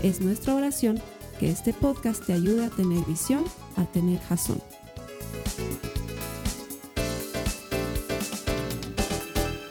Es nuestra oración que este podcast te ayude a tener visión, a tener jazón.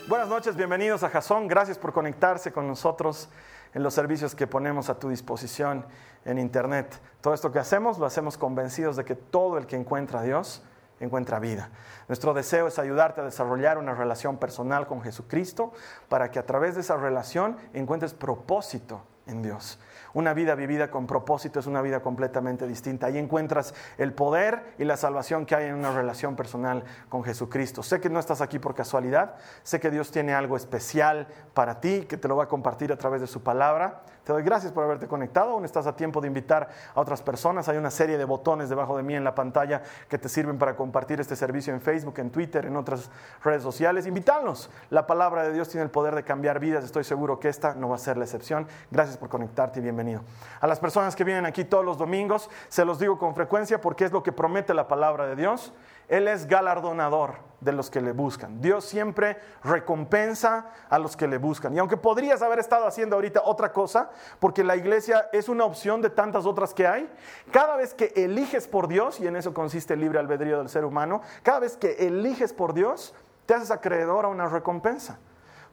Buenas noches, bienvenidos a Jazón. Gracias por conectarse con nosotros en los servicios que ponemos a tu disposición en Internet. Todo esto que hacemos lo hacemos convencidos de que todo el que encuentra a Dios encuentra vida. Nuestro deseo es ayudarte a desarrollar una relación personal con Jesucristo para que a través de esa relación encuentres propósito en Dios. Una vida vivida con propósito es una vida completamente distinta. Ahí encuentras el poder y la salvación que hay en una relación personal con Jesucristo. Sé que no estás aquí por casualidad, sé que Dios tiene algo especial para ti, que te lo va a compartir a través de su palabra. Te doy gracias por haberte conectado, aún estás a tiempo de invitar a otras personas. Hay una serie de botones debajo de mí en la pantalla que te sirven para compartir este servicio en Facebook, en Twitter, en otras redes sociales. Invítalos. La palabra de Dios tiene el poder de cambiar vidas. Estoy seguro que esta no va a ser la excepción. Gracias por conectarte y bienvenido. A las personas que vienen aquí todos los domingos, se los digo con frecuencia porque es lo que promete la palabra de Dios. Él es galardonador de los que le buscan. Dios siempre recompensa a los que le buscan. Y aunque podrías haber estado haciendo ahorita otra cosa, porque la iglesia es una opción de tantas otras que hay, cada vez que eliges por Dios, y en eso consiste el libre albedrío del ser humano, cada vez que eliges por Dios, te haces acreedor a una recompensa.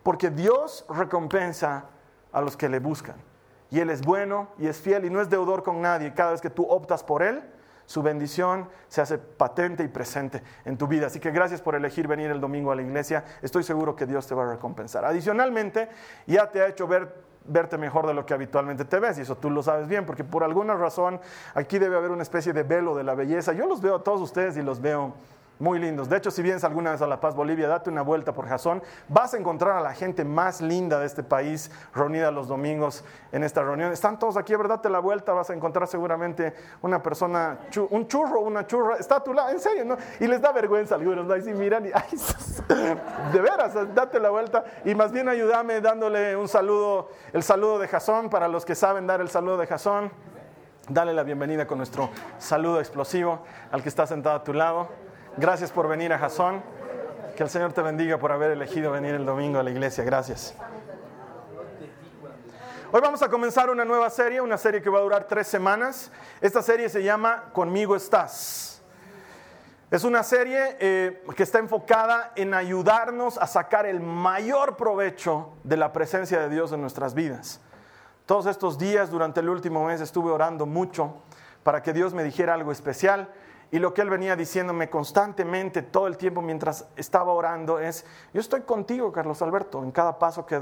Porque Dios recompensa a los que le buscan. Y Él es bueno y es fiel y no es deudor con nadie. Cada vez que tú optas por Él, su bendición se hace patente y presente en tu vida. Así que gracias por elegir venir el domingo a la iglesia. Estoy seguro que Dios te va a recompensar. Adicionalmente, ya te ha hecho ver, verte mejor de lo que habitualmente te ves. Y eso tú lo sabes bien, porque por alguna razón aquí debe haber una especie de velo de la belleza. Yo los veo a todos ustedes y los veo muy lindos. De hecho, si vienes alguna vez a La Paz, Bolivia, date una vuelta por Jazón. Vas a encontrar a la gente más linda de este país reunida los domingos en esta reunión. Están todos aquí, ¿verdad? Date la vuelta, vas a encontrar seguramente una persona, un churro, una churra. Está a tu lado, en serio, ¿no? Y les da vergüenza a algunos, ¿no? Y si miran y, ay, de veras, date la vuelta. Y más bien ayúdame dándole un saludo, el saludo de Jazón, para los que saben dar el saludo de Jazón. Dale la bienvenida con nuestro saludo explosivo al que está sentado a tu lado. Gracias por venir a Jasón. Que el Señor te bendiga por haber elegido venir el domingo a la iglesia. Gracias. Hoy vamos a comenzar una nueva serie, una serie que va a durar tres semanas. Esta serie se llama Conmigo estás. Es una serie eh, que está enfocada en ayudarnos a sacar el mayor provecho de la presencia de Dios en nuestras vidas. Todos estos días, durante el último mes, estuve orando mucho para que Dios me dijera algo especial. Y lo que él venía diciéndome constantemente todo el tiempo mientras estaba orando es, yo estoy contigo, Carlos Alberto, en cada paso que,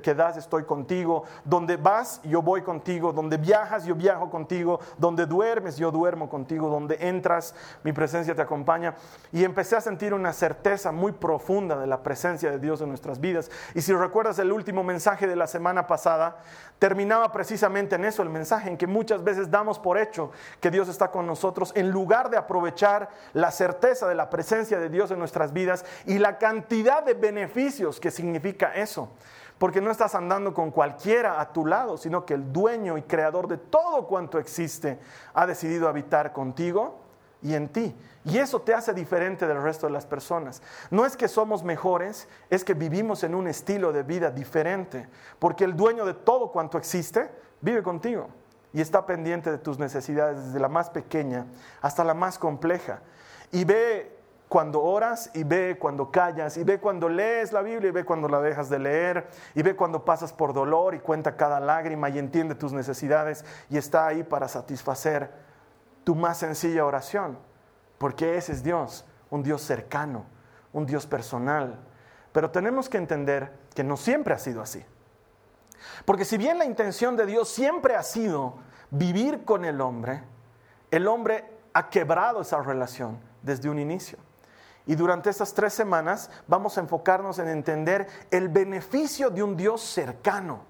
que, das estoy contigo, donde vas yo voy contigo, donde viajas yo viajo contigo, donde duermes yo duermo contigo, donde entras mi presencia te acompaña. Y empecé a sentir una certeza muy profunda de la presencia de Dios en nuestras vidas. Y si recuerdas el último mensaje de la semana pasada, terminaba precisamente en eso, el mensaje en que muchas veces damos por hecho que Dios está con nosotros en lugar de aprovechar la certeza de la presencia de Dios en nuestras vidas y la cantidad de beneficios que significa eso. Porque no estás andando con cualquiera a tu lado, sino que el dueño y creador de todo cuanto existe ha decidido habitar contigo y en ti. Y eso te hace diferente del resto de las personas. No es que somos mejores, es que vivimos en un estilo de vida diferente. Porque el dueño de todo cuanto existe vive contigo y está pendiente de tus necesidades, desde la más pequeña hasta la más compleja. Y ve cuando oras y ve cuando callas y ve cuando lees la Biblia y ve cuando la dejas de leer y ve cuando pasas por dolor y cuenta cada lágrima y entiende tus necesidades y está ahí para satisfacer tu más sencilla oración, porque ese es Dios, un Dios cercano, un Dios personal. Pero tenemos que entender que no siempre ha sido así. Porque si bien la intención de Dios siempre ha sido vivir con el hombre, el hombre ha quebrado esa relación desde un inicio. Y durante estas tres semanas vamos a enfocarnos en entender el beneficio de un Dios cercano,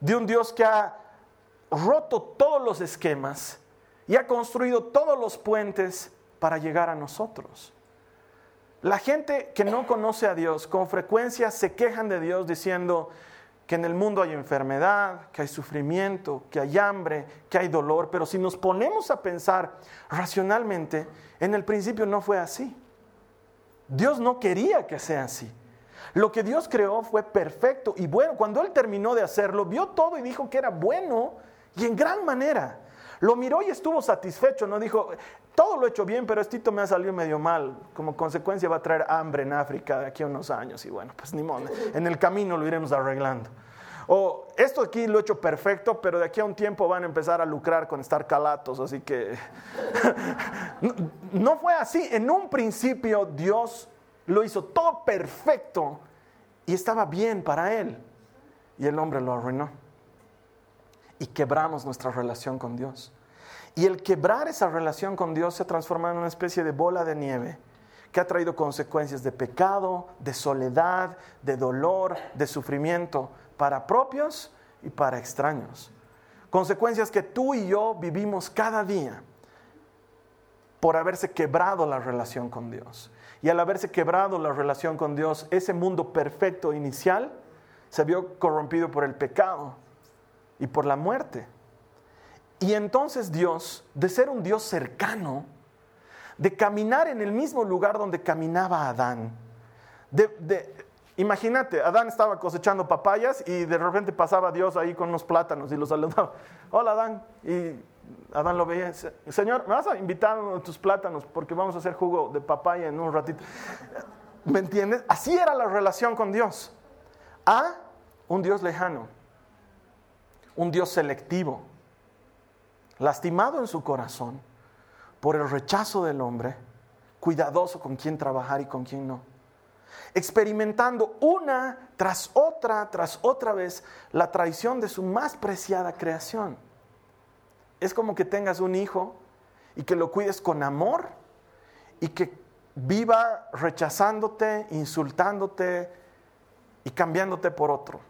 de un Dios que ha roto todos los esquemas y ha construido todos los puentes para llegar a nosotros. La gente que no conoce a Dios con frecuencia se quejan de Dios diciendo que en el mundo hay enfermedad, que hay sufrimiento, que hay hambre, que hay dolor, pero si nos ponemos a pensar racionalmente, en el principio no fue así. Dios no quería que sea así. Lo que Dios creó fue perfecto y bueno. Cuando Él terminó de hacerlo, vio todo y dijo que era bueno y en gran manera. Lo miró y estuvo satisfecho, no dijo, todo lo he hecho bien, pero esto me ha salido medio mal. Como consecuencia va a traer hambre en África de aquí a unos años y bueno, pues ni modo, en el camino lo iremos arreglando. O esto aquí lo he hecho perfecto, pero de aquí a un tiempo van a empezar a lucrar con estar calatos, así que no fue así. En un principio Dios lo hizo todo perfecto y estaba bien para él. Y el hombre lo arruinó. Y quebramos nuestra relación con Dios. Y el quebrar esa relación con Dios se ha transformado en una especie de bola de nieve que ha traído consecuencias de pecado, de soledad, de dolor, de sufrimiento para propios y para extraños. Consecuencias que tú y yo vivimos cada día por haberse quebrado la relación con Dios. Y al haberse quebrado la relación con Dios, ese mundo perfecto inicial se vio corrompido por el pecado y por la muerte. Y entonces Dios, de ser un Dios cercano, de caminar en el mismo lugar donde caminaba Adán, de, imagínate, Adán estaba cosechando papayas y de repente pasaba Dios ahí con unos plátanos y los saludaba. Hola Adán. Y Adán lo veía. Señor, ¿me vas a invitar a tus plátanos? Porque vamos a hacer jugo de papaya en un ratito. ¿Me entiendes? Así era la relación con Dios. A un Dios lejano, un Dios selectivo, lastimado en su corazón por el rechazo del hombre, cuidadoso con quién trabajar y con quién no, experimentando una tras otra, tras otra vez la traición de su más preciada creación. Es como que tengas un hijo y que lo cuides con amor y que viva rechazándote, insultándote y cambiándote por otro.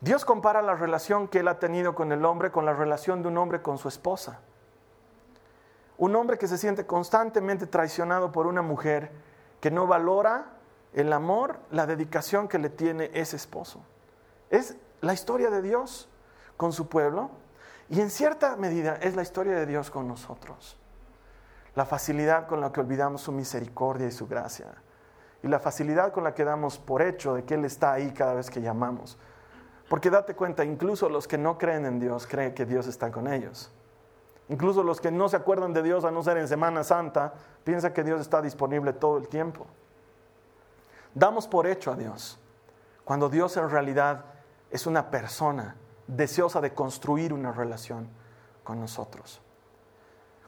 Dios compara la relación que él ha tenido con el hombre con la relación de un hombre con su esposa. Un hombre que se siente constantemente traicionado por una mujer que no valora el amor, la dedicación que le tiene ese esposo. Es la historia de Dios con su pueblo y en cierta medida es la historia de Dios con nosotros. La facilidad con la que olvidamos su misericordia y su gracia. Y la facilidad con la que damos por hecho de que Él está ahí cada vez que llamamos. Porque date cuenta, incluso los que no creen en Dios creen que Dios está con ellos. Incluso los que no se acuerdan de Dios a no ser en Semana Santa, piensan que Dios está disponible todo el tiempo. Damos por hecho a Dios, cuando Dios en realidad es una persona deseosa de construir una relación con nosotros.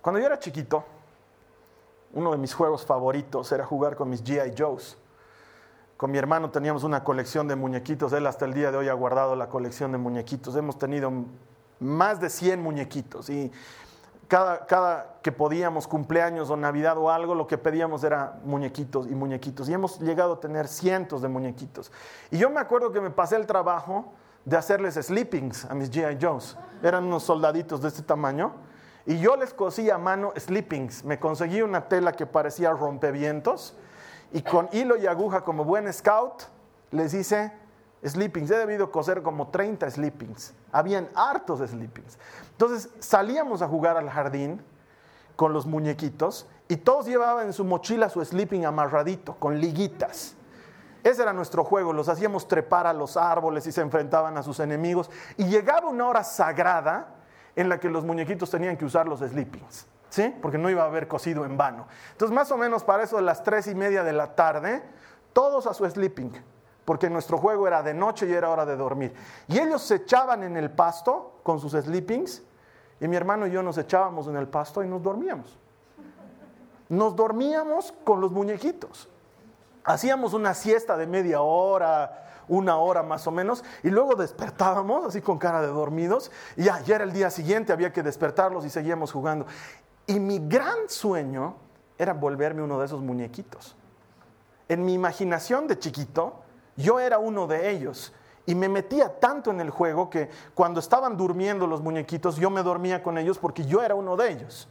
Cuando yo era chiquito, uno de mis juegos favoritos era jugar con mis GI Joes. Con mi hermano teníamos una colección de muñequitos. Él hasta el día de hoy ha guardado la colección de muñequitos. Hemos tenido más de 100 muñequitos y cada, cada, que podíamos, cumpleaños o Navidad o algo, lo que pedíamos era muñequitos y muñequitos. Y hemos llegado a tener cientos de muñequitos. Y yo me acuerdo que me pasé el trabajo de hacerles sleepings a mis GI Joes. Eran unos soldaditos de este tamaño. Y yo les cosía a mano sleepings. Me conseguí una tela que parecía rompevientos y con hilo y aguja como buen scout les hice sleepings. He debido coser como 30 sleepings. Habían hartos sleepings. Entonces salíamos a jugar al jardín con los muñequitos y todos llevaban en su mochila su sleeping amarradito con liguitas. Ese era nuestro juego, los hacíamos trepar a los árboles y se enfrentaban a sus enemigos. Y llegaba una hora sagrada en la que los muñequitos tenían que usar los sleepings. ¿Sí? Porque no iba a haber cocido en vano. Entonces, más o menos para eso de las tres y media de la tarde, todos a su sleeping, porque nuestro juego era de noche y era hora de dormir. Y ellos se echaban en el pasto con sus sleepings, y mi hermano y yo nos echábamos en el pasto y nos dormíamos. Nos dormíamos con los muñequitos. Hacíamos una siesta de media hora, una hora más o menos, y luego despertábamos así con cara de dormidos, y ya, ya era el día siguiente, había que despertarlos y seguíamos jugando. Y mi gran sueño era volverme uno de esos muñequitos. En mi imaginación de chiquito, yo era uno de ellos Y me metía tanto en el juego que cuando estaban durmiendo los muñequitos, yo me dormía con ellos porque yo era uno de ellos.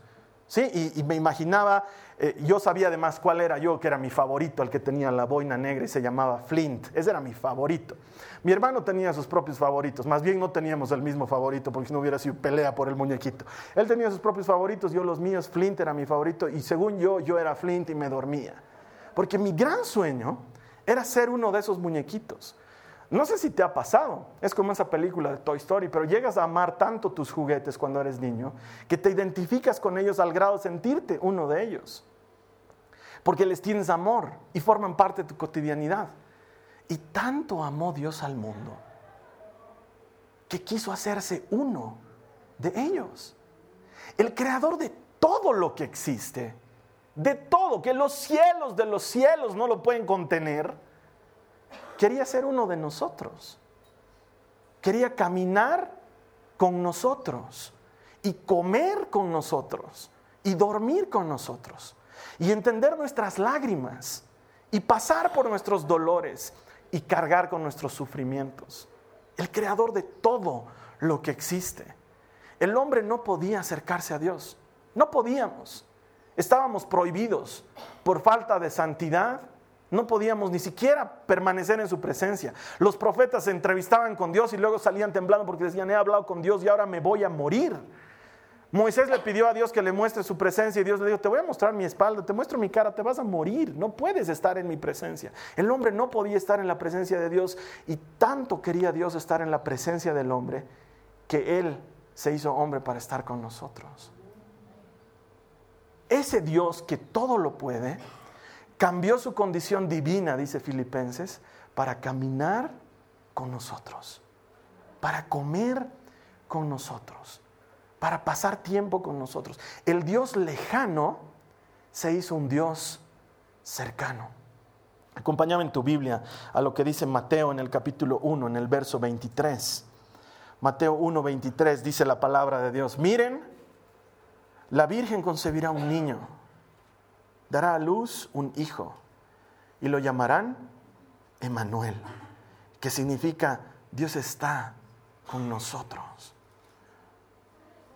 ¿Sí? Y, me imaginaba, eh, yo sabía además cuál era yo, que era mi favorito, el que tenía la boina negra y se llamaba Flint. Ese era mi favorito. Mi hermano tenía sus propios favoritos, más bien no teníamos el mismo favorito porque no hubiera sido pelea por el muñequito. Él tenía sus propios favoritos, yo los míos, Flint era mi favorito y según yo, yo era Flint y me dormía. Porque mi gran sueño era ser uno de esos muñequitos. No sé si te ha pasado, es como esa película de Toy Story, pero llegas a amar tanto tus juguetes cuando eres niño que te identificas con ellos al grado de sentirte uno de ellos. Porque les tienes amor y forman parte de tu cotidianidad. Y tanto amó Dios al mundo que quiso hacerse uno de ellos. El creador de todo lo que existe, de todo, que los cielos de los cielos no lo pueden contener quería ser uno de nosotros. Quería caminar con nosotros y comer con nosotros y dormir con nosotros y entender nuestras lágrimas y pasar por nuestros dolores y cargar con nuestros sufrimientos. El creador de todo lo que existe. El hombre no podía acercarse a Dios. No podíamos. Estábamos prohibidos por falta de santidad, no podíamos ni siquiera permanecer en su presencia. Los profetas se entrevistaban con Dios y luego salían temblando porque decían, he hablado con Dios y ahora me voy a morir. Moisés le pidió a Dios que le muestre su presencia y Dios le dijo, te voy a mostrar mi espalda, te muestro mi cara, te vas a morir, no puedes estar en mi presencia. El hombre no podía estar en la presencia de Dios y tanto quería Dios estar en la presencia del hombre que Él se hizo hombre para estar con nosotros. Ese Dios que todo lo puede, cambió su condición divina, dice Filipenses, para caminar con nosotros, para comer con nosotros, para pasar tiempo con nosotros. El Dios lejano se hizo un Dios cercano. Acompáñame en tu Biblia a lo que dice Mateo en el capítulo 1, en el verso 23. Mateo 1, 23 dice la palabra de Dios. Miren, la Virgen concebirá un niño dará a luz un hijo y lo llamarán Emanuel, que significa Dios está con nosotros.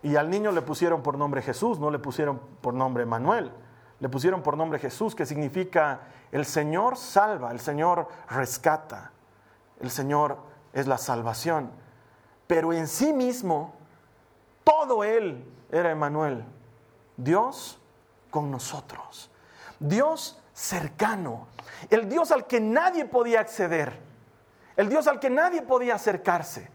Y al niño le pusieron por nombre Jesús, no le pusieron por nombre Emanuel, le pusieron por nombre Jesús, que significa el Señor salva, el Señor rescata, el Señor es la salvación. Pero en sí mismo, todo Él era Emanuel, Dios con nosotros. Dios cercano, el Dios al que nadie podía acceder, el Dios al que nadie podía acercarse.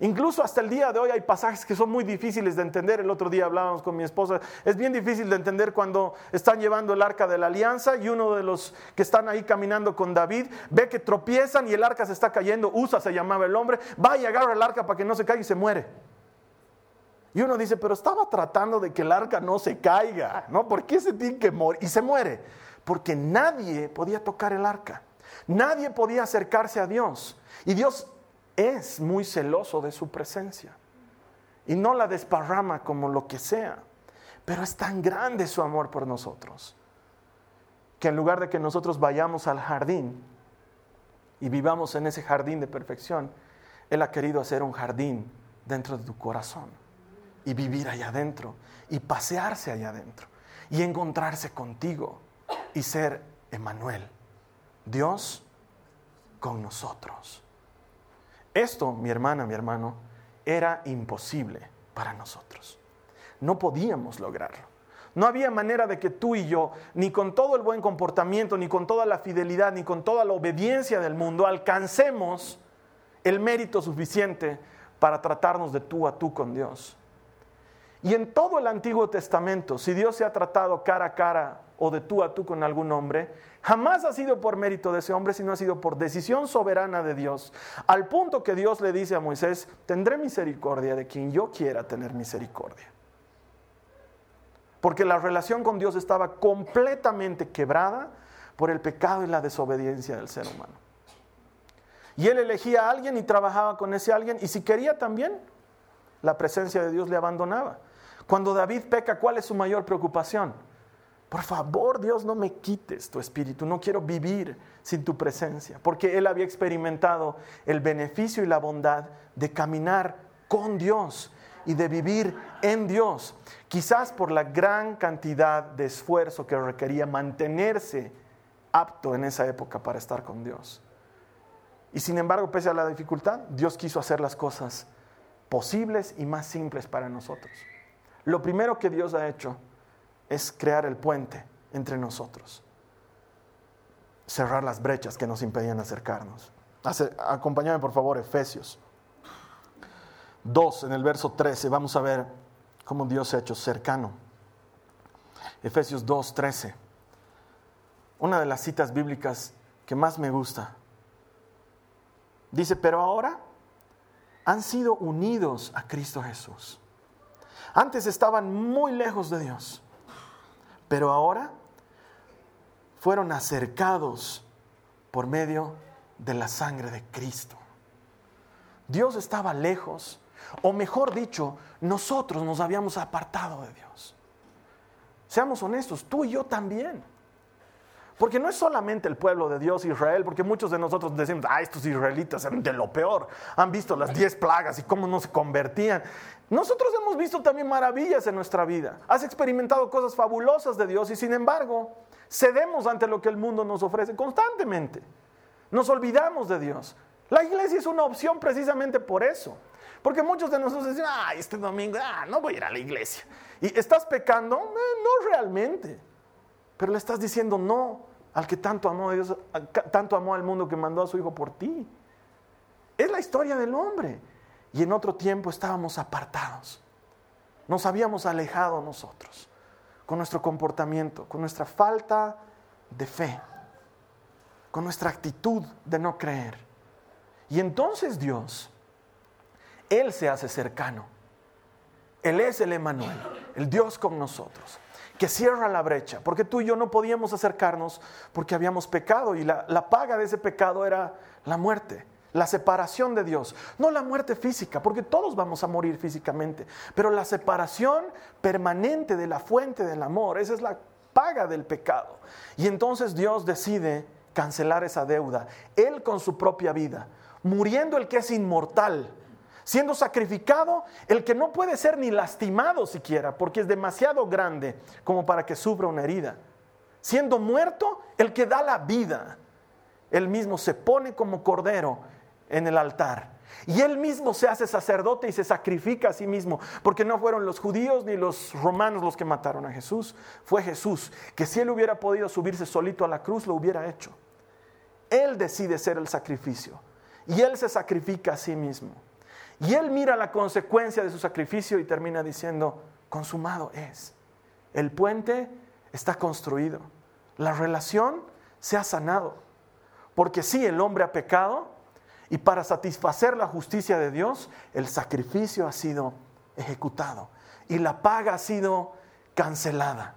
Incluso hasta el día de hoy hay pasajes que son muy difíciles de entender. El otro día hablábamos con mi esposa. Es bien difícil de entender cuando están llevando el arca de la alianza y uno de los que están ahí caminando con David ve que tropiezan y el arca se está cayendo. Usa se llamaba el hombre. Va y agarra el arca para que no se caiga y se muere. Y uno dice, pero estaba tratando de que el arca no se caiga, ¿no? ¿Por qué se tiene que morir? Y se muere. Porque nadie podía tocar el arca. Nadie podía acercarse a Dios. Y Dios es muy celoso de su presencia. Y no la desparrama como lo que sea. Pero es tan grande su amor por nosotros. Que en lugar de que nosotros vayamos al jardín y vivamos en ese jardín de perfección, Él ha querido hacer un jardín dentro de tu corazón y vivir allá adentro y pasearse allá adentro y encontrarse contigo y ser Emanuel, Dios con nosotros. Esto, mi hermana, mi hermano, era imposible para nosotros. No podíamos lograrlo. No había manera de que tú y yo, ni con todo el buen comportamiento, ni con toda la fidelidad, ni con toda la obediencia del mundo, alcancemos el mérito suficiente para tratarnos de tú a tú con Dios. Y en todo el Antiguo Testamento, si Dios se ha tratado cara a cara o de tú a tú con algún hombre, jamás ha sido por mérito de ese hombre, sino ha sido por decisión soberana de Dios. Al punto que Dios le dice a Moisés, tendré misericordia de quien yo quiera tener misericordia. Porque la relación con Dios estaba completamente quebrada por el pecado y la desobediencia del ser humano. Y él elegía a alguien y trabajaba con ese alguien, y si quería también, la presencia de Dios le abandonaba. Cuando David peca, ¿cuál es su mayor preocupación? Por favor, Dios, no me quites tu espíritu, no quiero vivir sin tu presencia, porque él había experimentado el beneficio y la bondad de caminar con Dios y de vivir en Dios, quizás por la gran cantidad de esfuerzo que requería mantenerse apto en esa época para estar con Dios. Y sin embargo, pese a la dificultad, Dios quiso hacer las cosas posibles y más simples para nosotros. Lo primero que Dios ha hecho es crear el puente entre nosotros, cerrar las brechas que nos impedían acercarnos. acompáñame por favor, Efesios 2, en el verso 13, vamos a ver cómo Dios se ha hecho cercano. Efesios 2, 13. Una de las citas bíblicas que más me gusta. Dice, pero ahora han sido unidos a Cristo Jesús. Antes estaban muy lejos de Dios, pero ahora fueron acercados por medio de la sangre de Cristo. Dios estaba lejos, o mejor dicho, nosotros nos habíamos apartado de Dios. Seamos honestos, tú y yo también. Porque no es solamente el pueblo de Dios Israel, porque muchos de nosotros decimos, ah, estos israelitas eran de lo peor, han visto las diez plagas y cómo no se convertían. Nosotros hemos visto también maravillas en nuestra vida, has experimentado cosas fabulosas de Dios y sin embargo cedemos ante lo que el mundo nos ofrece constantemente. Nos olvidamos de Dios. La iglesia es una opción precisamente por eso. Porque muchos de nosotros dicen, ah, este domingo, ah, no voy a ir a la iglesia. ¿Y estás pecando? Eh, no realmente. Pero le estás diciendo no al que tanto amó a Dios, tanto amó al mundo que mandó a su hijo por ti. Es la historia del hombre. Y en otro tiempo estábamos apartados. Nos habíamos alejado nosotros con nuestro comportamiento, con nuestra falta de fe, con nuestra actitud de no creer. Y entonces Dios, Él se hace cercano. Él es el Emanuel, el Dios con nosotros que cierra la brecha, porque tú y yo no podíamos acercarnos porque habíamos pecado y la, la, paga de ese pecado era la muerte, la separación de Dios, no la muerte física, porque todos vamos a morir físicamente, pero la separación permanente de la fuente del amor, esa es la paga del pecado. Y entonces Dios decide cancelar esa deuda, Él con su propia vida, muriendo el que es inmortal siendo sacrificado el que no puede ser ni lastimado siquiera, porque es demasiado grande como para que sufra una herida. Siendo muerto el que da la vida. Él mismo se pone como cordero en el altar. Y él mismo se hace sacerdote y se sacrifica a sí mismo, porque no fueron los judíos ni los romanos los que mataron a Jesús, fue Jesús, que si él hubiera podido subirse solito a la cruz, lo hubiera hecho. Él decide ser el sacrificio y él se sacrifica a sí mismo. Y él mira la consecuencia de su sacrificio y termina diciendo, consumado es. El puente está construido. La relación se ha sanado. Porque sí, el hombre ha pecado y para satisfacer la justicia de Dios, el sacrificio ha sido ejecutado y la paga ha sido cancelada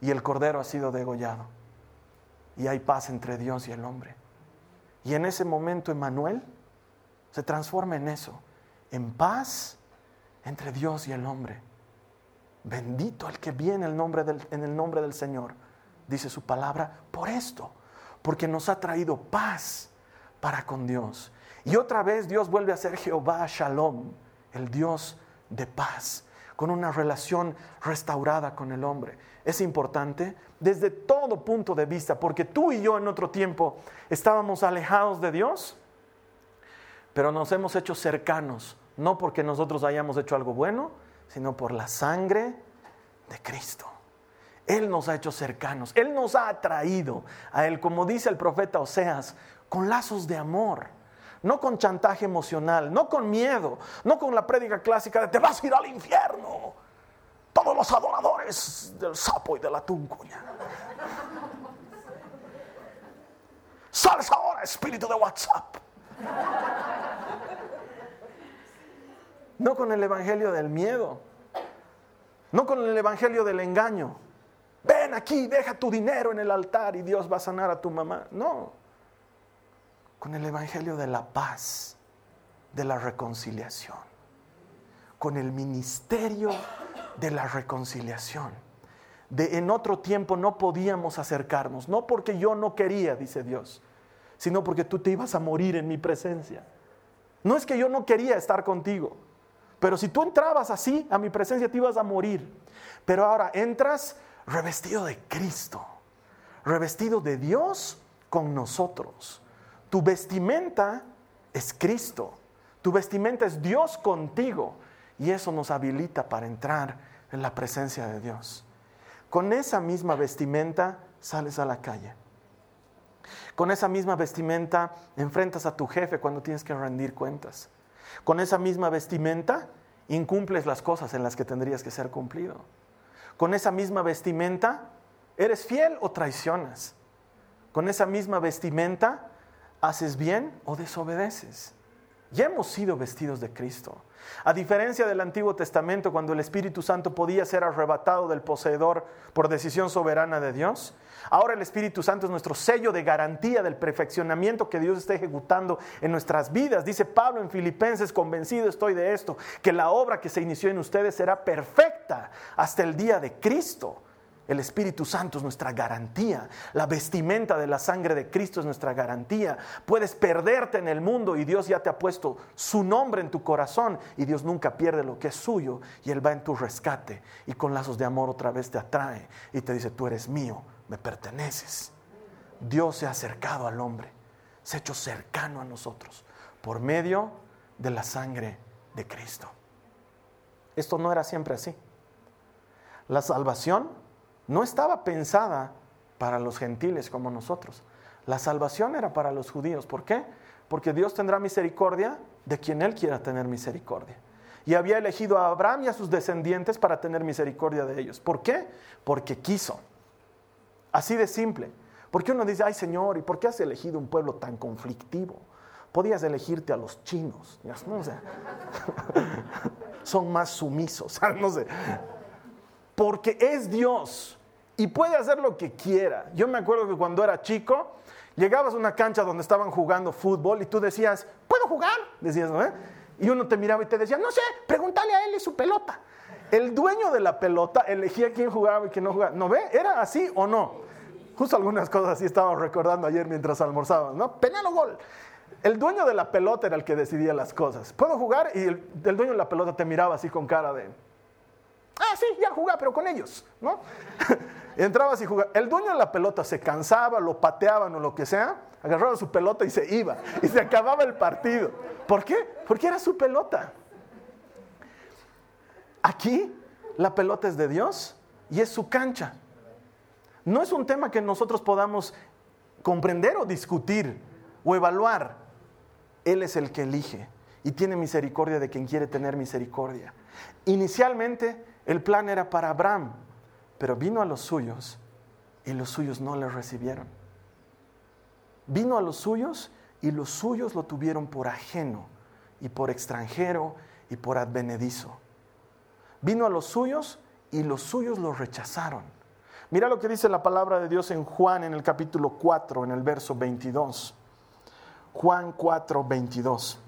y el cordero ha sido degollado. Y hay paz entre Dios y el hombre. Y en ese momento Emanuel se transforma en eso en paz entre Dios y el hombre. Bendito el que viene en el nombre del Señor, dice su palabra, por esto, porque nos ha traído paz para con Dios. Y otra vez Dios vuelve a ser Jehová Shalom, el Dios de paz, con una relación restaurada con el hombre. Es importante desde todo punto de vista, porque tú y yo en otro tiempo estábamos alejados de Dios, pero nos hemos hecho cercanos no porque nosotros hayamos hecho algo bueno, sino por la sangre de Cristo. Él nos ha hecho cercanos, Él nos ha atraído a Él, como dice el profeta Oseas, con lazos de amor, no con chantaje emocional, no con miedo, no con la prédica clásica de te vas a ir al infierno. Todos los adoradores del sapo y de la tuncuña. Sales ahora, espíritu de WhatsApp. No con el evangelio del miedo. No con el evangelio del engaño. Ven aquí, deja tu dinero en el altar y Dios va a sanar a tu mamá. No. Con el evangelio de la paz, de la reconciliación. Con el ministerio de la reconciliación. de en otro tiempo no podíamos acercarnos, no porque yo no quería, dice Dios, sino porque tú te ibas a morir en mi presencia. No es que yo no quería estar contigo, pero si tú entrabas así a mi presencia te ibas a morir. Pero ahora entras revestido de Cristo, revestido de Dios con nosotros. Tu vestimenta es Cristo, tu vestimenta es Dios contigo y eso nos habilita para entrar en la presencia de Dios. Con esa misma vestimenta sales a la calle. Con esa misma vestimenta enfrentas a tu jefe cuando tienes que rendir cuentas. Con esa misma vestimenta incumples las cosas en las que tendrías que ser cumplido. Con esa misma vestimenta eres fiel o traicionas. Con esa misma vestimenta haces bien o desobedeces. Ya hemos sido vestidos de Cristo. A diferencia del Antiguo Testamento, cuando el Espíritu Santo podía ser arrebatado del poseedor por decisión soberana de Dios, ahora el Espíritu Santo es nuestro sello de garantía del perfeccionamiento que Dios está ejecutando en nuestras vidas. Dice Pablo en Filipenses, convencido estoy de esto, que la obra que se inició en ustedes será perfecta hasta el día de Cristo. El Espíritu Santo es nuestra garantía. La vestimenta de la sangre de Cristo es nuestra garantía. Puedes perderte en el mundo y Dios ya te ha puesto su nombre en tu corazón y Dios nunca pierde lo que es suyo y Él va en tu rescate y con lazos de amor otra vez te atrae y te dice, tú eres mío, me perteneces. Dios se ha acercado al hombre, se ha hecho cercano a nosotros por medio de la sangre de Cristo. Esto no era siempre así. La salvación no estaba pensada para los gentiles como nosotros. La salvación era para los judíos. ¿Por qué? Porque Dios tendrá misericordia de quien Él quiera tener misericordia. Y había elegido a Abraham y a sus descendientes para tener misericordia de ellos. ¿Por qué? Porque quiso. Así de simple. Porque uno dice, ay Señor, ¿y por qué has elegido un pueblo tan conflictivo? Podías elegirte a los chinos. No sé. Son más sumisos. No sé porque es Dios y puede hacer lo que quiera. Yo me acuerdo que cuando era chico, llegabas a una cancha donde estaban jugando fútbol y tú decías, ¿puedo jugar? Decías, ¿no? Y uno te miraba y te decía, no sé, pregúntale a él y su pelota. El dueño de la pelota elegía quién jugaba y quién no jugaba. ¿No ve? ¿Era así o no? Justo algunas cosas así estaba recordando ayer mientras almorzábamos, ¿no? Penal o gol. El dueño de la pelota era el que decidía las cosas. ¿Puedo jugar? Y el dueño de la pelota te miraba así con cara de, Ah, sí, ya jugaba, pero con ellos, ¿no? Entrabas y jugabas. El dueño de la pelota se cansaba, lo pateaban o lo que sea, agarraba su pelota y se iba. Y se acababa el partido. ¿Por qué? Porque era su pelota. Aquí la pelota es de Dios y es su cancha. No es un tema que nosotros podamos comprender o discutir o evaluar. Él es el que elige y tiene misericordia de quien quiere tener misericordia. Inicialmente el plan era para Abraham, pero vino a los suyos y los suyos no le recibieron. Vino a los suyos y los suyos lo tuvieron por ajeno y por extranjero y por advenedizo. Vino a los suyos y los suyos lo rechazaron. Mira lo que dice la palabra de Dios en Juan en el capítulo 4, en el verso 22. Juan 4, 22.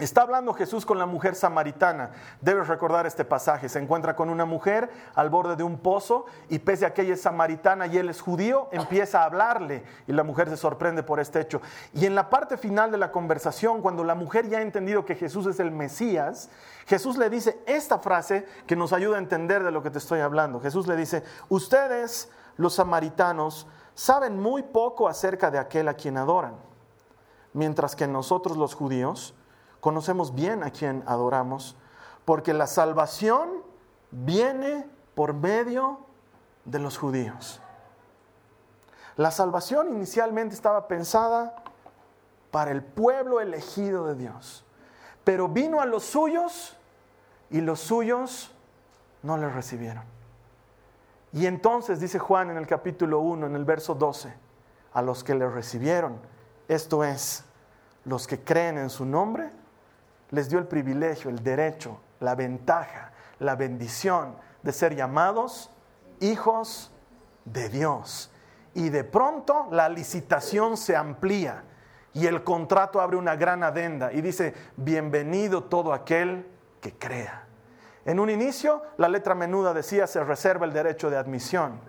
Está hablando Jesús con la mujer samaritana. Debes recordar este pasaje. Se encuentra con una mujer al borde de un pozo y pese a que ella es samaritana y él es judío, empieza a hablarle y la mujer se sorprende por este hecho. Y en la parte final de la conversación, cuando la mujer ya ha entendido que Jesús es el Mesías, Jesús le dice esta frase que nos ayuda a entender de lo que te estoy hablando. Jesús le dice, ustedes, los samaritanos, saben muy poco acerca de aquel a quien adoran, mientras que nosotros los judíos, conocemos bien a quien adoramos, porque la salvación viene por medio de los judíos. La salvación inicialmente estaba pensada para el pueblo elegido de Dios, pero vino a los suyos y los suyos no le recibieron. Y entonces dice Juan en el capítulo 1, en el verso 12, a los que le recibieron, esto es, los que creen en su nombre, les dio el privilegio, el derecho, la ventaja, la bendición de ser llamados hijos de Dios. Y de pronto la licitación se amplía y el contrato abre una gran adenda y dice, bienvenido todo aquel que crea. En un inicio, la letra menuda decía se reserva el derecho de admisión.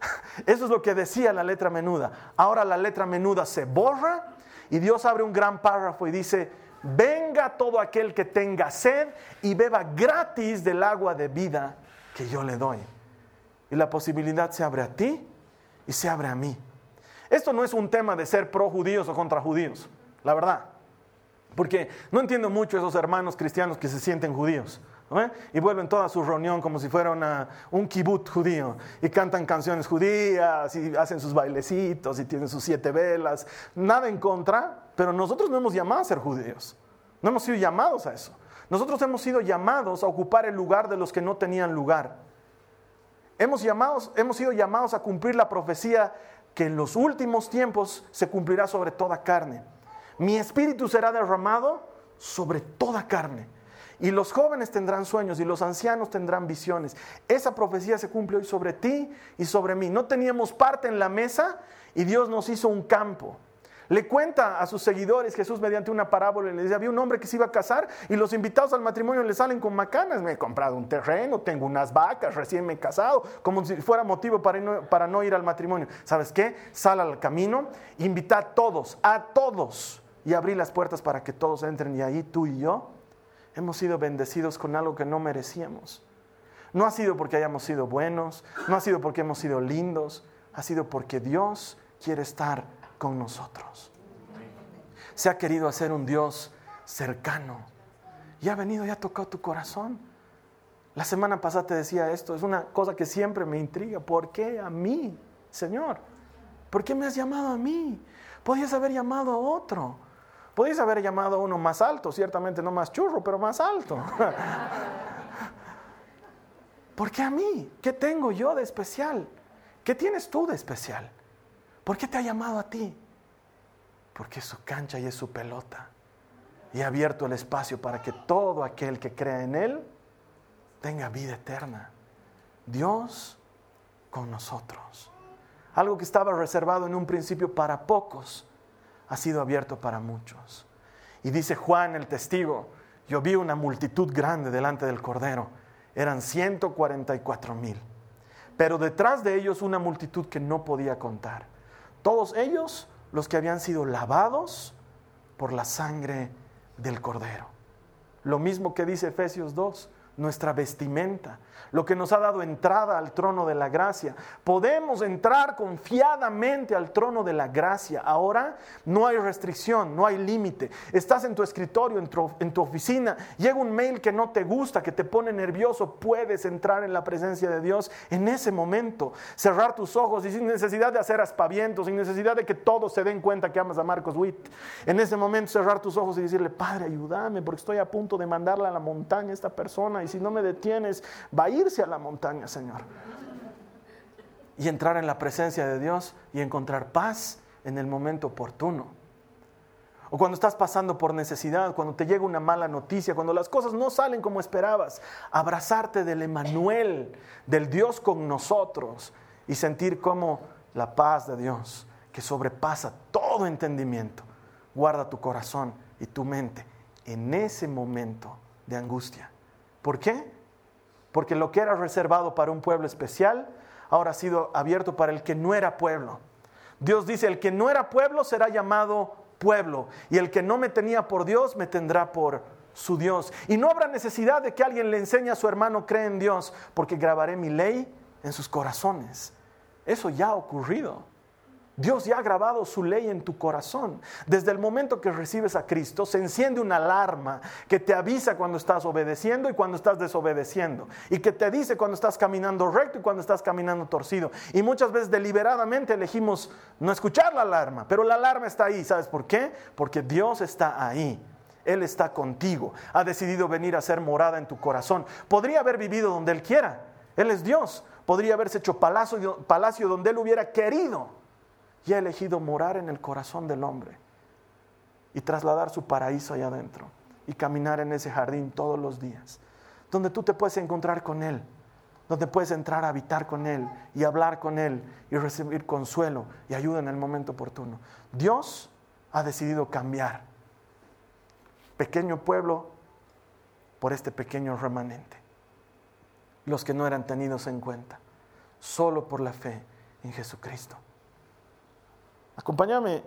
Eso es lo que decía la letra menuda. Ahora la letra menuda se borra y Dios abre un gran párrafo y dice, venga todo aquel que tenga sed y beba gratis del agua de vida que yo le doy. Y la posibilidad se abre a ti y se abre a mí. Esto no es un tema de ser pro judíos o contra judíos, la verdad. Porque no entiendo mucho esos hermanos cristianos que se sienten judíos. Y vuelven toda su reunión como si fuera un kibut judío. Y cantan canciones judías y hacen sus bailecitos y tienen sus siete velas. Nada en contra, pero nosotros no hemos llamado a ser judíos. No hemos sido llamados a eso. Nosotros hemos sido llamados a ocupar el lugar de los que no tenían lugar. Hemos, llamados, hemos sido llamados a cumplir la profecía que en los últimos tiempos se cumplirá sobre toda carne. Mi espíritu será derramado sobre toda carne. Y los jóvenes tendrán sueños y los ancianos tendrán visiones. Esa profecía se cumple hoy sobre ti y sobre mí. No teníamos parte en la mesa y Dios nos hizo un campo. Le cuenta a sus seguidores Jesús mediante una parábola, le dice, había un hombre que se iba a casar y los invitados al matrimonio le salen con macanas, me he comprado un terreno, tengo unas vacas, recién me he casado, como si fuera motivo para no, para no ir al matrimonio. ¿Sabes qué? Sal al camino, invita a todos, a todos, y abrí las puertas para que todos entren y ahí tú y yo hemos sido bendecidos con algo que no merecíamos. No ha sido porque hayamos sido buenos, no ha sido porque hemos sido lindos, ha sido porque Dios quiere estar con nosotros. Se ha querido hacer un Dios cercano y ha venido y ha tocado tu corazón. La semana pasada te decía esto, es una cosa que siempre me intriga. ¿Por qué a mí, Señor? ¿Por qué me has llamado a mí? Podías haber llamado a otro. Podéis haber llamado a uno más alto, ciertamente no más churro, pero más alto. ¿Por qué a mí? ¿Qué tengo yo de especial? ¿Qué tienes tú de especial? ¿Por qué te ha llamado a ti? Porque es su cancha y es su pelota. Y ha abierto el espacio para que todo aquel que crea en Él tenga vida eterna. Dios con nosotros. Algo que estaba reservado en un principio para pocos ha sido abierto para muchos. Y dice Juan el testigo, yo vi una multitud grande delante del Cordero, eran 144 mil, pero detrás de ellos una multitud que no podía contar. Todos ellos los que habían sido lavados por la sangre del Cordero. Lo mismo que dice Efesios 2, nuestra vestimenta, lo que nos ha dado entrada al trono de la gracia. Podemos entrar confiadamente al trono de la gracia. Ahora no hay restricción, no hay límite. Estás en tu escritorio, en tu, oficina, llega un mail que no te gusta, que te pone nervioso, puedes entrar en la presencia de Dios en ese momento, cerrar tus ojos y sin necesidad de hacer aspavientos, sin necesidad de que todos se den cuenta que amas a Marcos Witt. En ese momento cerrar tus ojos y decirle, Padre, ayúdame porque estoy a punto de mandarle a la montaña a esta persona y si no me detienes, va a irse a la montaña, Señor. Y entrar en la presencia de Dios y encontrar paz en el momento oportuno. O cuando estás pasando por necesidad, cuando te llega una mala noticia, cuando las cosas no salen como esperabas, abrazarte del Emanuel, del Dios con nosotros y sentir como la paz de Dios, que sobrepasa todo entendimiento, guarda tu corazón y tu mente en ese momento de angustia. ¿Por qué? Porque lo que era reservado para un pueblo especial ahora ha sido abierto para el que no era pueblo. Dios dice, el que no era pueblo será llamado pueblo y el que no me tenía por Dios me tendrá por su Dios. Y no habrá necesidad de que alguien le enseñe a su hermano cree en Dios, porque grabaré mi ley en sus corazones. Eso ya ha ocurrido. Dios ya ha grabado su ley en tu corazón. Desde el momento que recibes a Cristo, se enciende una alarma que te avisa cuando estás obedeciendo y cuando estás desobedeciendo. Y que te dice cuando estás caminando recto y cuando estás caminando torcido. Y muchas veces deliberadamente elegimos no escuchar la alarma, pero la alarma está ahí. ¿Sabes por qué? Porque Dios está ahí. Él está contigo. Ha decidido venir a ser morada en tu corazón. Podría haber vivido donde Él quiera. Él es Dios. Podría haberse hecho palacio, palacio donde Él hubiera querido y ha elegido morar en el corazón del hombre y trasladar su paraíso allá adentro y caminar en ese jardín todos los días, donde tú te puedes encontrar con Él, donde puedes entrar a habitar con Él y hablar con Él y recibir consuelo y ayuda en el momento oportuno. Dios ha decidido cambiar pequeño pueblo por este pequeño remanente. los que no eran tenidos en cuenta, solo por la fe en Jesucristo. Acompáñame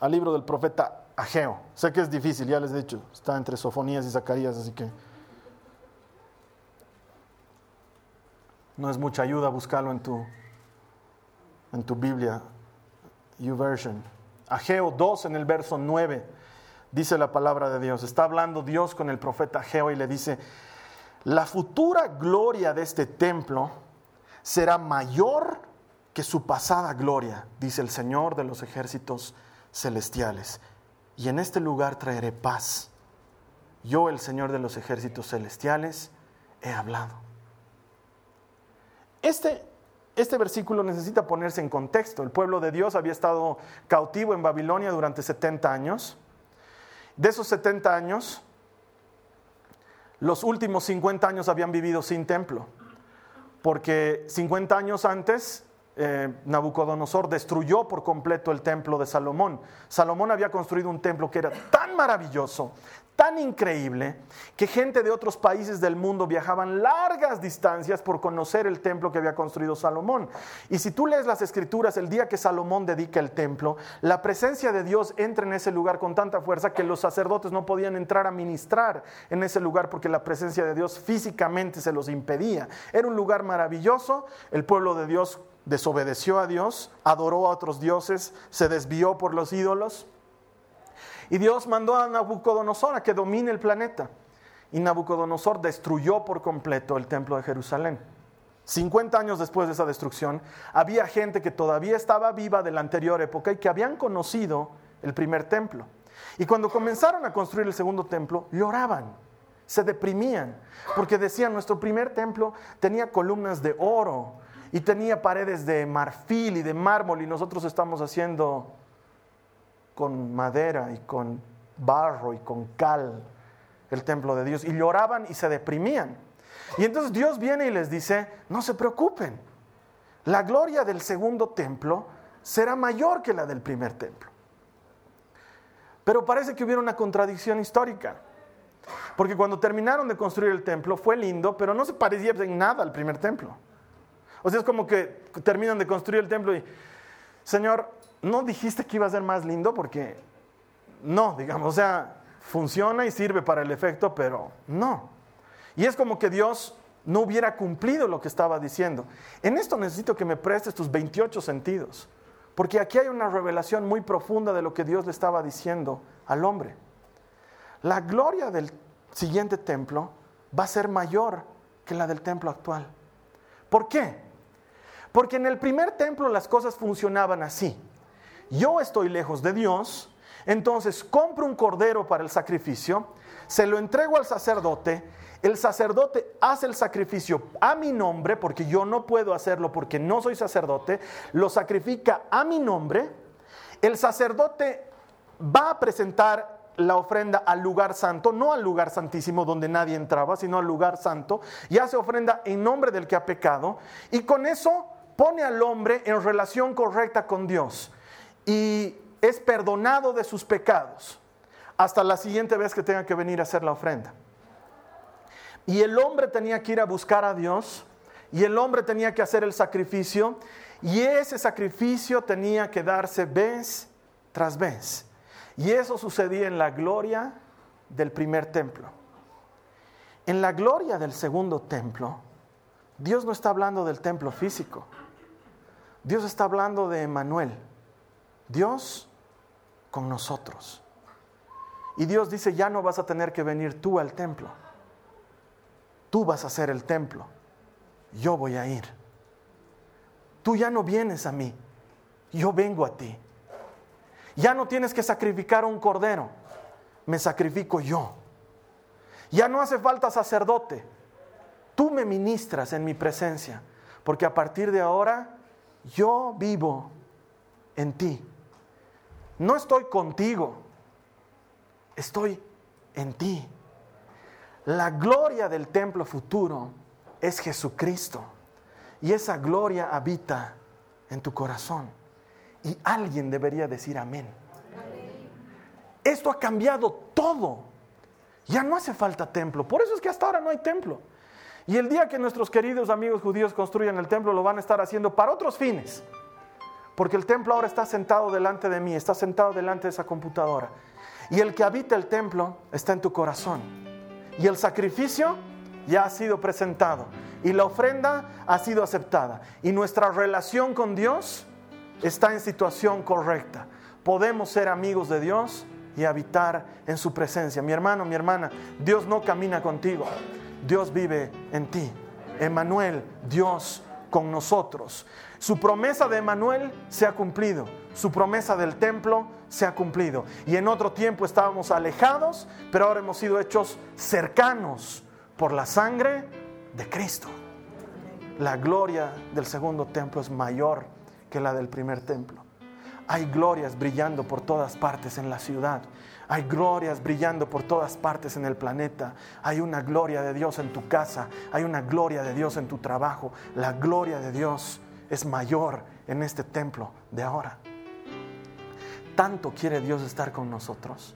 al libro del profeta Ageo. Sé que es difícil, ya les he dicho, está entre Sofonías y Zacarías, así que no es mucha ayuda buscarlo en tu, en tu Biblia, YouVersion. Ageo 2 en el verso 9 dice la palabra de Dios. Está hablando Dios con el profeta Ageo y le dice, la futura gloria de este templo será mayor que su pasada gloria, dice el Señor de los ejércitos celestiales. Y en este lugar traeré paz. Yo, el Señor de los ejércitos celestiales, he hablado. Este, este versículo necesita ponerse en contexto. El pueblo de Dios había estado cautivo en Babilonia durante 70 años. De esos 70 años, los últimos 50 años habían vivido sin templo, porque 50 años antes eh, Nabucodonosor destruyó por completo el templo de Salomón. Salomón había construido un templo que era tan maravilloso, tan increíble, que gente de otros países del mundo viajaban largas distancias por conocer el templo que había construido Salomón. Y si tú lees las escrituras, el día que Salomón dedica el templo, la presencia de Dios entra en ese lugar con tanta fuerza que los sacerdotes no podían entrar a ministrar en ese lugar porque la presencia de Dios físicamente se los impedía. Era un lugar maravilloso, el pueblo de Dios desobedeció a Dios, adoró a otros dioses, se desvió por los ídolos. Y Dios mandó a Nabucodonosor a que domine el planeta. Y Nabucodonosor destruyó por completo el templo de Jerusalén. 50 años después de esa destrucción, había gente que todavía estaba viva de la anterior época y que habían conocido el primer templo. Y cuando comenzaron a construir el segundo templo, lloraban, se deprimían, porque decían, nuestro primer templo tenía columnas de oro, y tenía paredes de marfil y de mármol y nosotros estamos haciendo con madera y con barro y con cal el templo de Dios. Y lloraban y se deprimían. Y entonces Dios viene y les dice, no se preocupen, la gloria del segundo templo será mayor que la del primer templo. Pero parece que hubiera una contradicción histórica. Porque cuando terminaron de construir el templo fue lindo, pero no se parecía en nada al primer templo. O sea, es como que terminan de construir el templo y, Señor, ¿no dijiste que iba a ser más lindo? Porque no, digamos, o sea, funciona y sirve para el efecto, pero no. Y es como que Dios no hubiera cumplido lo que estaba diciendo. En esto necesito que me prestes tus 28 sentidos, porque aquí hay una revelación muy profunda de lo que Dios le estaba diciendo al hombre. La gloria del siguiente templo va a ser mayor que la del templo actual. ¿Por qué? Porque en el primer templo las cosas funcionaban así. Yo estoy lejos de Dios, entonces compro un cordero para el sacrificio, se lo entrego al sacerdote, el sacerdote hace el sacrificio a mi nombre, porque yo no puedo hacerlo porque no soy sacerdote, lo sacrifica a mi nombre, el sacerdote va a presentar la ofrenda al lugar santo, no al lugar santísimo donde nadie entraba, sino al lugar santo, y hace ofrenda en nombre del que ha pecado, y con eso pone al hombre en relación correcta con Dios y es perdonado de sus pecados hasta la siguiente vez que tenga que venir a hacer la ofrenda. Y el hombre tenía que ir a buscar a Dios y el hombre tenía que hacer el sacrificio y ese sacrificio tenía que darse vez tras vez. Y eso sucedía en la gloria del primer templo. En la gloria del segundo templo, Dios no está hablando del templo físico. Dios está hablando de Emanuel, Dios con nosotros. Y Dios dice, ya no vas a tener que venir tú al templo. Tú vas a ser el templo. Yo voy a ir. Tú ya no vienes a mí. Yo vengo a ti. Ya no tienes que sacrificar un cordero. Me sacrifico yo. Ya no hace falta sacerdote. Tú me ministras en mi presencia. Porque a partir de ahora yo vivo en ti. No estoy contigo, estoy en ti. La gloria del templo futuro es Jesucristo. Y esa gloria habita en tu corazón. Y alguien debería decir amén. Esto ha cambiado todo. Ya no hace falta templo. Por eso es que hasta ahora no hay templo. Y el día que nuestros queridos amigos judíos construyan el templo, lo van a estar haciendo para otros fines. Porque el templo ahora está sentado delante de mí, está sentado delante de esa computadora. Y el que habita el templo está en tu corazón. Y el sacrificio ya ha sido presentado. Y la ofrenda ha sido aceptada. Y nuestra relación con Dios está en situación correcta. Podemos ser amigos de Dios y habitar en su presencia. Mi hermano, mi hermana, Dios no camina contigo. Dios vive en ti. Emanuel, Dios con nosotros. Su promesa de Emanuel se ha cumplido. Su promesa del templo se ha cumplido. Y en otro tiempo estábamos alejados, pero ahora hemos sido hechos cercanos por la sangre de Cristo. La gloria del segundo templo es mayor que la del primer templo. Hay glorias brillando por todas partes en la ciudad. Hay glorias brillando por todas partes en el planeta. Hay una gloria de Dios en tu casa. Hay una gloria de Dios en tu trabajo. La gloria de Dios es mayor en este templo de ahora. Tanto quiere Dios estar con nosotros.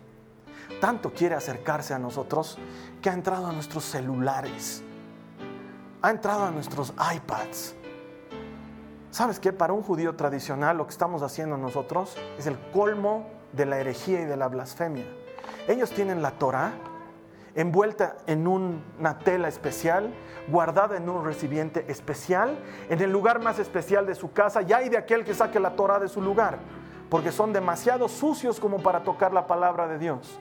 Tanto quiere acercarse a nosotros que ha entrado a nuestros celulares. Ha entrado a nuestros iPads. ¿Sabes qué? Para un judío tradicional lo que estamos haciendo nosotros es el colmo de la herejía y de la blasfemia. Ellos tienen la Torah envuelta en una tela especial, guardada en un recipiente especial, en el lugar más especial de su casa, y hay de aquel que saque la Torah de su lugar, porque son demasiado sucios como para tocar la palabra de Dios.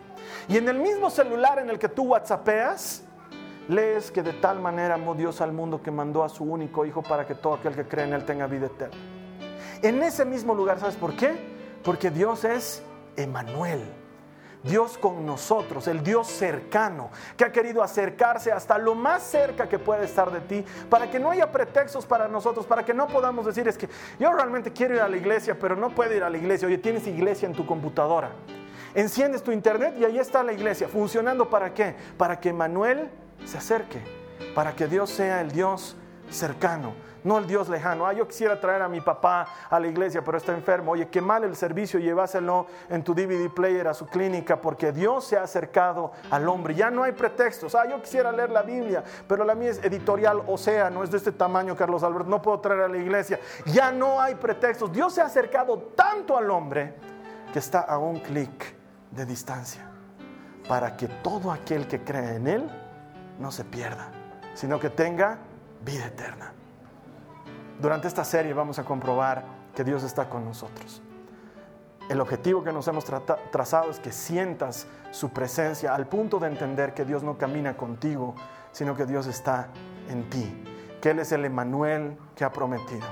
Y en el mismo celular en el que tú whatsappeas, lees que de tal manera amó Dios al mundo que mandó a su único Hijo para que todo aquel que cree en Él tenga vida eterna. En ese mismo lugar, ¿sabes por qué? Porque Dios es Emanuel. Dios con nosotros, el Dios cercano, que ha querido acercarse hasta lo más cerca que puede estar de ti, para que no haya pretextos para nosotros, para que no podamos decir, es que yo realmente quiero ir a la iglesia, pero no puedo ir a la iglesia. Oye, tienes iglesia en tu computadora. Enciendes tu internet y ahí está la iglesia, funcionando para qué? Para que Manuel se acerque, para que Dios sea el Dios cercano, no el Dios lejano. Ah, yo quisiera traer a mi papá a la iglesia, pero está enfermo. Oye, qué mal el servicio, llévaselo en tu DVD player a su clínica, porque Dios se ha acercado al hombre. Ya no hay pretextos. Ah, yo quisiera leer la Biblia, pero la mía es editorial o sea, no es de este tamaño, Carlos Alberto, no puedo traer a la iglesia. Ya no hay pretextos. Dios se ha acercado tanto al hombre que está a un clic de distancia, para que todo aquel que cree en Él no se pierda, sino que tenga vida eterna. Durante esta serie vamos a comprobar que Dios está con nosotros. El objetivo que nos hemos trazado es que sientas su presencia al punto de entender que Dios no camina contigo, sino que Dios está en ti, que Él es el Emanuel que ha prometido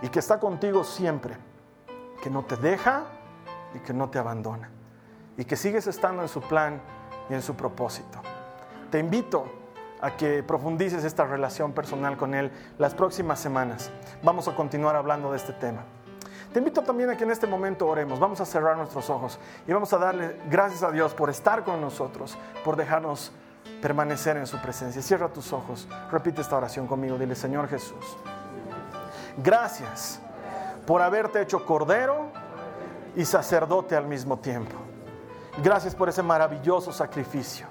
y que está contigo siempre, que no te deja y que no te abandona y que sigues estando en su plan y en su propósito. Te invito a que profundices esta relación personal con Él las próximas semanas. Vamos a continuar hablando de este tema. Te invito también a que en este momento oremos. Vamos a cerrar nuestros ojos y vamos a darle gracias a Dios por estar con nosotros, por dejarnos permanecer en su presencia. Cierra tus ojos, repite esta oración conmigo. Dile, Señor Jesús, gracias por haberte hecho cordero y sacerdote al mismo tiempo. Gracias por ese maravilloso sacrificio.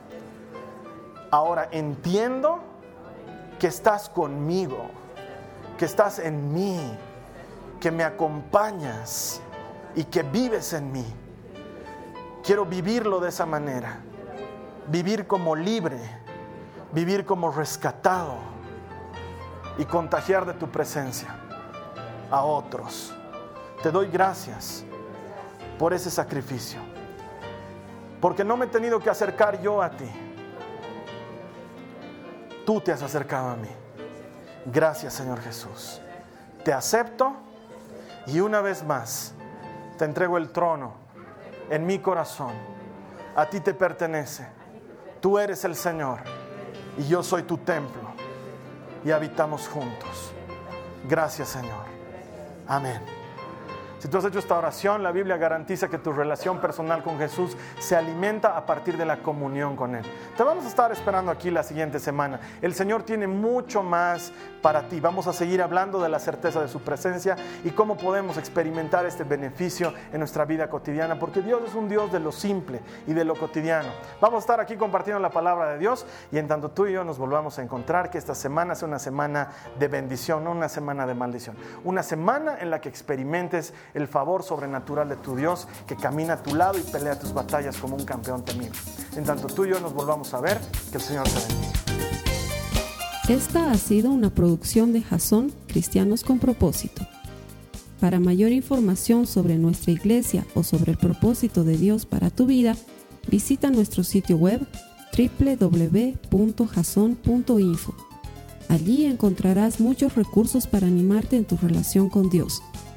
Ahora entiendo que estás conmigo, que estás en mí, que me acompañas y que vives en mí. Quiero vivirlo de esa manera, vivir como libre, vivir como rescatado y contagiar de tu presencia a otros. Te doy gracias por ese sacrificio, porque no me he tenido que acercar yo a ti tú te has acercado a mí. Gracias Señor Jesús. Te acepto y una vez más te entrego el trono en mi corazón. A ti te pertenece. Tú eres el Señor y yo soy tu templo y habitamos juntos. Gracias Señor. Amén. Si tú has hecho esta oración, la Biblia garantiza que tu relación personal con Jesús se alimenta a partir de la comunión con Él. Te vamos a estar esperando aquí la siguiente semana. El Señor tiene mucho más para ti. Vamos a seguir hablando de la certeza de su presencia y cómo podemos experimentar este beneficio en nuestra vida cotidiana, porque Dios es un Dios de lo simple y de lo cotidiano. Vamos a estar aquí compartiendo la palabra de Dios y en tanto tú y yo nos volvamos a encontrar, que esta semana sea una semana de bendición, no una semana de maldición. Una semana en la que experimentes el favor sobrenatural de tu Dios que camina a tu lado y pelea tus batallas como un campeón temible. En tanto tú y yo nos volvamos a ver, que el Señor te bendiga. Esta ha sido una producción de Jason Cristianos con Propósito. Para mayor información sobre nuestra iglesia o sobre el propósito de Dios para tu vida, visita nuestro sitio web www.jason.info. Allí encontrarás muchos recursos para animarte en tu relación con Dios,